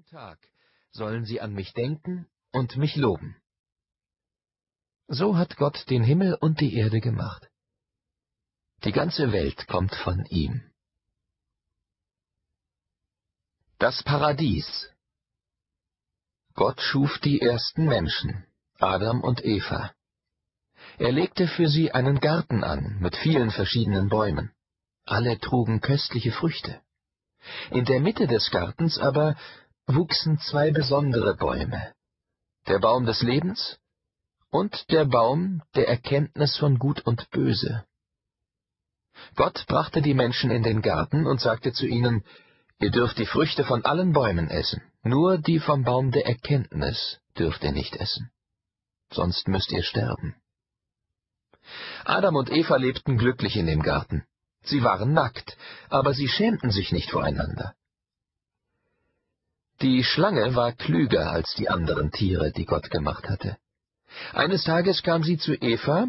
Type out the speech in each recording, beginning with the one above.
Jeden Tag sollen sie an mich denken und mich loben. So hat Gott den Himmel und die Erde gemacht. Die ganze Welt kommt von ihm. Das Paradies Gott schuf die ersten Menschen, Adam und Eva. Er legte für sie einen Garten an mit vielen verschiedenen Bäumen. Alle trugen köstliche Früchte. In der Mitte des Gartens aber wuchsen zwei besondere Bäume, der Baum des Lebens und der Baum der Erkenntnis von Gut und Böse. Gott brachte die Menschen in den Garten und sagte zu ihnen, Ihr dürft die Früchte von allen Bäumen essen, nur die vom Baum der Erkenntnis dürft ihr nicht essen, sonst müsst ihr sterben. Adam und Eva lebten glücklich in dem Garten. Sie waren nackt, aber sie schämten sich nicht voreinander. Die Schlange war klüger als die anderen Tiere, die Gott gemacht hatte. Eines Tages kam sie zu Eva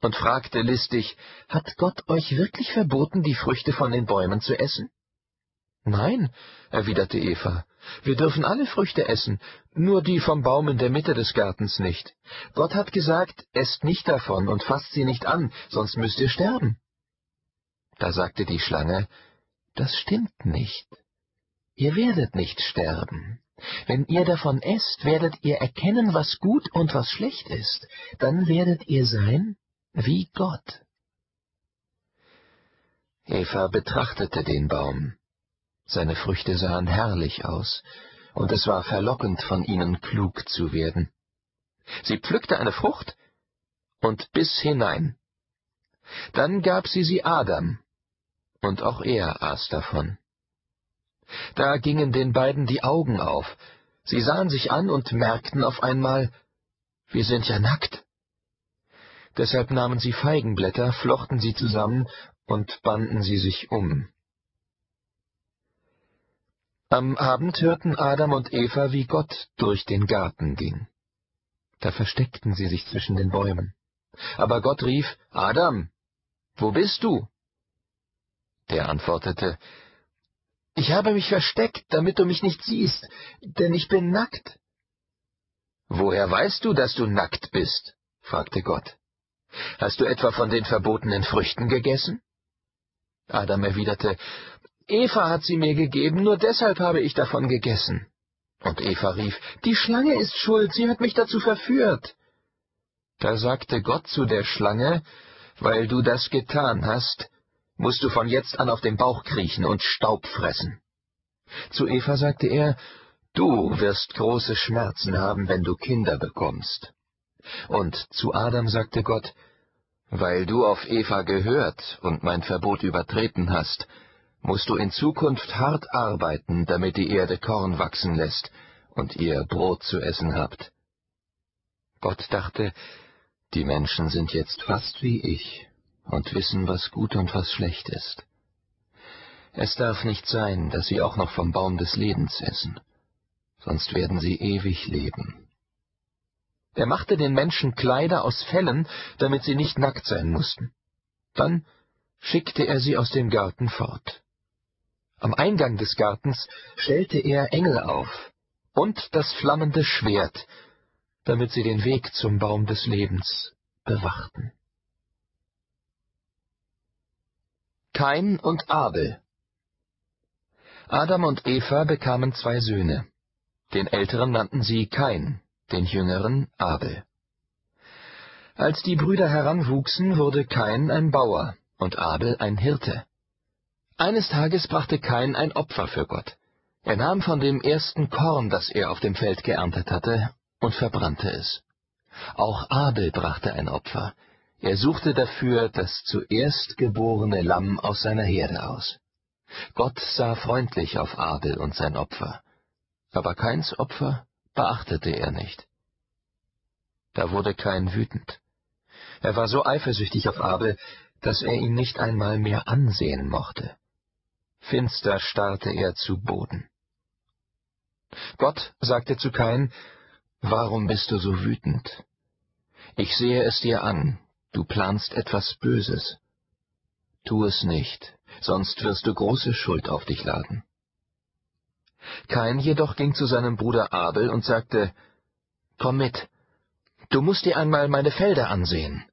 und fragte listig, Hat Gott euch wirklich verboten, die Früchte von den Bäumen zu essen? Nein, erwiderte Eva, wir dürfen alle Früchte essen, nur die vom Baum in der Mitte des Gartens nicht. Gott hat gesagt, esst nicht davon und fasst sie nicht an, sonst müsst ihr sterben. Da sagte die Schlange, Das stimmt nicht. Ihr werdet nicht sterben. Wenn ihr davon esst, werdet ihr erkennen, was gut und was schlecht ist. Dann werdet ihr sein wie Gott. Eva betrachtete den Baum. Seine Früchte sahen herrlich aus, und es war verlockend, von ihnen klug zu werden. Sie pflückte eine Frucht und biss hinein. Dann gab sie sie Adam, und auch er aß davon. Da gingen den beiden die Augen auf. Sie sahen sich an und merkten auf einmal, wir sind ja nackt. Deshalb nahmen sie Feigenblätter, flochten sie zusammen und banden sie sich um. Am Abend hörten Adam und Eva, wie Gott durch den Garten ging. Da versteckten sie sich zwischen den Bäumen. Aber Gott rief, Adam, wo bist du? Der antwortete, ich habe mich versteckt, damit du mich nicht siehst, denn ich bin nackt. Woher weißt du, dass du nackt bist? fragte Gott. Hast du etwa von den verbotenen Früchten gegessen? Adam erwiderte, Eva hat sie mir gegeben, nur deshalb habe ich davon gegessen. Und Eva rief, Die Schlange ist schuld, sie hat mich dazu verführt. Da sagte Gott zu der Schlange, Weil du das getan hast, musst du von jetzt an auf dem Bauch kriechen und Staub fressen. Zu Eva sagte er, Du wirst große Schmerzen haben, wenn du Kinder bekommst. Und zu Adam sagte Gott, Weil du auf Eva gehört und mein Verbot übertreten hast, musst du in Zukunft hart arbeiten, damit die Erde Korn wachsen lässt und ihr Brot zu essen habt. Gott dachte, die Menschen sind jetzt fast wie ich, und wissen, was gut und was schlecht ist. Es darf nicht sein, dass sie auch noch vom Baum des Lebens essen, sonst werden sie ewig leben. Er machte den Menschen Kleider aus Fellen, damit sie nicht nackt sein mussten. Dann schickte er sie aus dem Garten fort. Am Eingang des Gartens stellte er Engel auf und das flammende Schwert, damit sie den Weg zum Baum des Lebens bewachten. Kain und Abel Adam und Eva bekamen zwei Söhne. Den älteren nannten sie Kain, den jüngeren Abel. Als die Brüder heranwuchsen, wurde Kain ein Bauer und Abel ein Hirte. Eines Tages brachte Kain ein Opfer für Gott. Er nahm von dem ersten Korn, das er auf dem Feld geerntet hatte, und verbrannte es. Auch Abel brachte ein Opfer, er suchte dafür das zuerst geborene Lamm aus seiner Herde aus. Gott sah freundlich auf Abel und sein Opfer, aber Keins Opfer beachtete er nicht. Da wurde Kain wütend. Er war so eifersüchtig auf Abel, dass er ihn nicht einmal mehr ansehen mochte. Finster starrte er zu Boden. Gott sagte zu Kain, Warum bist du so wütend? Ich sehe es dir an, Du planst etwas Böses. Tu es nicht, sonst wirst du große Schuld auf dich laden. Kain jedoch ging zu seinem Bruder Abel und sagte, Komm mit, du musst dir einmal meine Felder ansehen.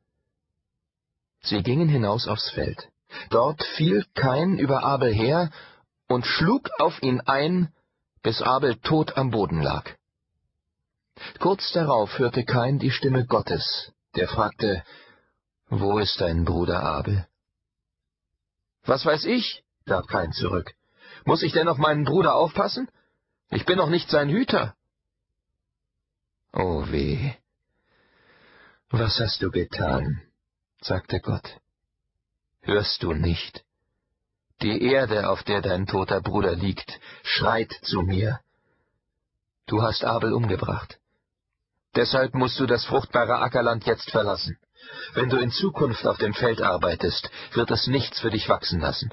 Sie gingen hinaus aufs Feld. Dort fiel Kain über Abel her und schlug auf ihn ein, bis Abel tot am Boden lag. Kurz darauf hörte Kain die Stimme Gottes, der fragte, Wo ist dein Bruder Abel? Was weiß ich? gab Kain zurück. Muss ich denn auf meinen Bruder aufpassen? Ich bin doch nicht sein Hüter. Oh weh. Was hast du getan? sagte Gott. Hörst du nicht? Die Erde, auf der dein toter Bruder liegt, schreit zu mir. Du hast Abel umgebracht. Deshalb musst du das fruchtbare Ackerland jetzt verlassen. Wenn du in Zukunft auf dem Feld arbeitest, wird es nichts für dich wachsen lassen.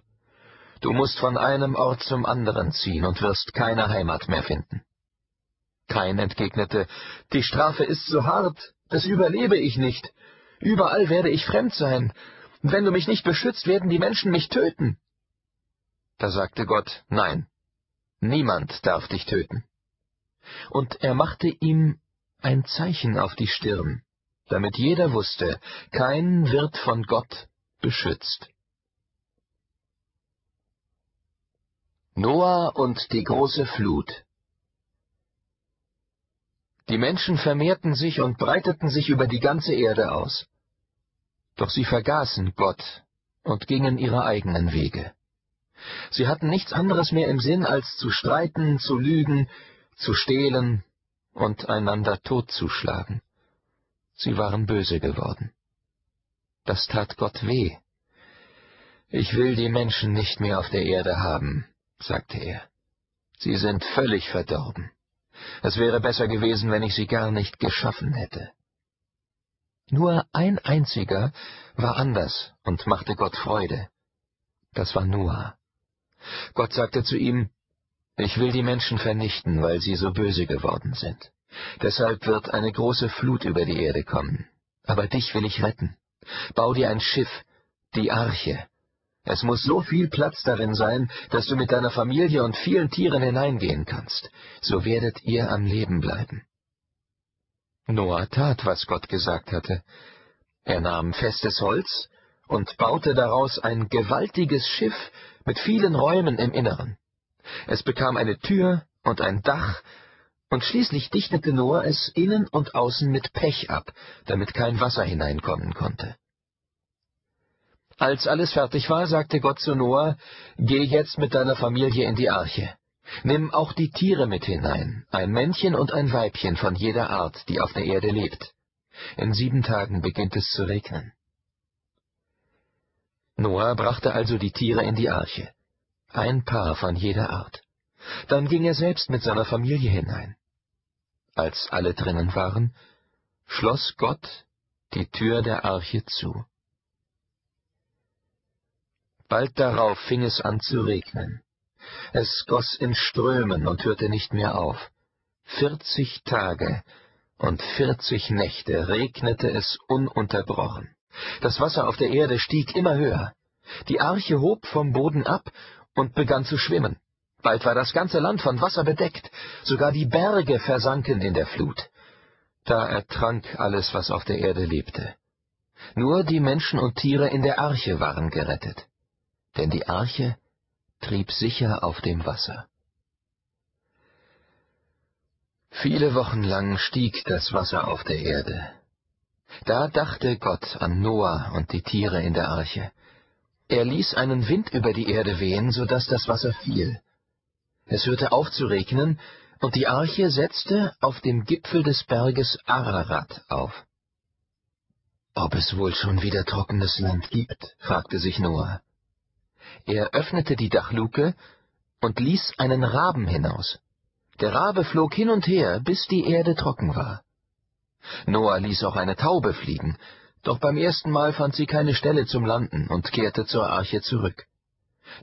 Du musst von einem Ort zum anderen ziehen und wirst keine Heimat mehr finden. Kain entgegnete, Die Strafe ist so hart, das überlebe ich nicht. Überall werde ich fremd sein. Wenn du mich nicht beschützt, werden die Menschen mich töten. Da sagte Gott, Nein, niemand darf dich töten. Und er machte ihm ein Zeichen auf die Stirn, damit jeder wusste, kein wird von Gott beschützt. Noah und die große Flut Die Menschen vermehrten sich und breiteten sich über die ganze Erde aus. Doch sie vergaßen Gott und gingen ihre eigenen Wege. Sie hatten nichts anderes mehr im Sinn, als zu streiten, zu lügen, zu stehlen und einander totzuschlagen. Sie waren böse geworden. Das tat Gott weh. Ich will die Menschen nicht mehr auf der Erde haben, sagte er. Sie sind völlig verdorben. Es wäre besser gewesen, wenn ich sie gar nicht geschaffen hätte. Nur ein einziger war anders und machte Gott Freude. Das war Noah. Gott sagte zu ihm, Ich will die Menschen vernichten, weil sie so böse geworden sind. Deshalb wird eine große Flut über die Erde kommen. Aber dich will ich retten. Bau dir ein Schiff, die Arche, es muss so viel Platz darin sein, dass du mit deiner Familie und vielen Tieren hineingehen kannst. So werdet ihr am Leben bleiben. Noah tat, was Gott gesagt hatte. Er nahm festes Holz und baute daraus ein gewaltiges Schiff mit vielen Räumen im Inneren. Es bekam eine Tür und ein Dach, und schließlich dichtete Noah es innen und außen mit Pech ab, damit kein Wasser hineinkommen konnte. Als alles fertig war, sagte Gott zu Noah, Geh jetzt mit deiner Familie in die Arche. Nimm auch die Tiere mit hinein, ein Männchen und ein Weibchen von jeder Art, die auf der Erde lebt. In sieben Tagen beginnt es zu regnen. Noah brachte also die Tiere in die Arche, ein Paar von jeder Art. Dann ging er selbst mit seiner Familie hinein. Als alle drinnen waren, schloss Gott die Tür der Arche zu. Bald darauf fing es an zu regnen. Es goss in Strömen und hörte nicht mehr auf. Vierzig Tage und vierzig Nächte regnete es ununterbrochen. Das Wasser auf der Erde stieg immer höher. Die Arche hob vom Boden ab und begann zu schwimmen. Bald war das ganze Land von Wasser bedeckt, sogar die Berge versanken in der Flut. Da ertrank alles, was auf der Erde lebte. Nur die Menschen und Tiere in der Arche waren gerettet denn die Arche trieb sicher auf dem Wasser. Viele Wochen lang stieg das Wasser auf der Erde. Da dachte Gott an Noah und die Tiere in der Arche. Er ließ einen Wind über die Erde wehen, so dass das Wasser fiel. Es hörte auf zu regnen, und die Arche setzte auf dem Gipfel des Berges Ararat auf. Ob es wohl schon wieder trockenes Land gibt? fragte sich Noah. Er öffnete die Dachluke und ließ einen Raben hinaus. Der Rabe flog hin und her, bis die Erde trocken war. Noah ließ auch eine Taube fliegen, doch beim ersten Mal fand sie keine Stelle zum Landen und kehrte zur Arche zurück.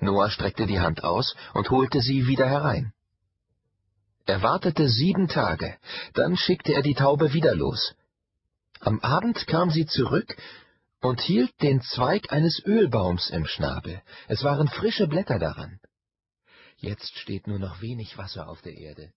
Noah streckte die Hand aus und holte sie wieder herein. Er wartete sieben Tage, dann schickte er die Taube wieder los. Am Abend kam sie zurück und hielt den Zweig eines Ölbaums im Schnabel. Es waren frische Blätter daran. Jetzt steht nur noch wenig Wasser auf der Erde,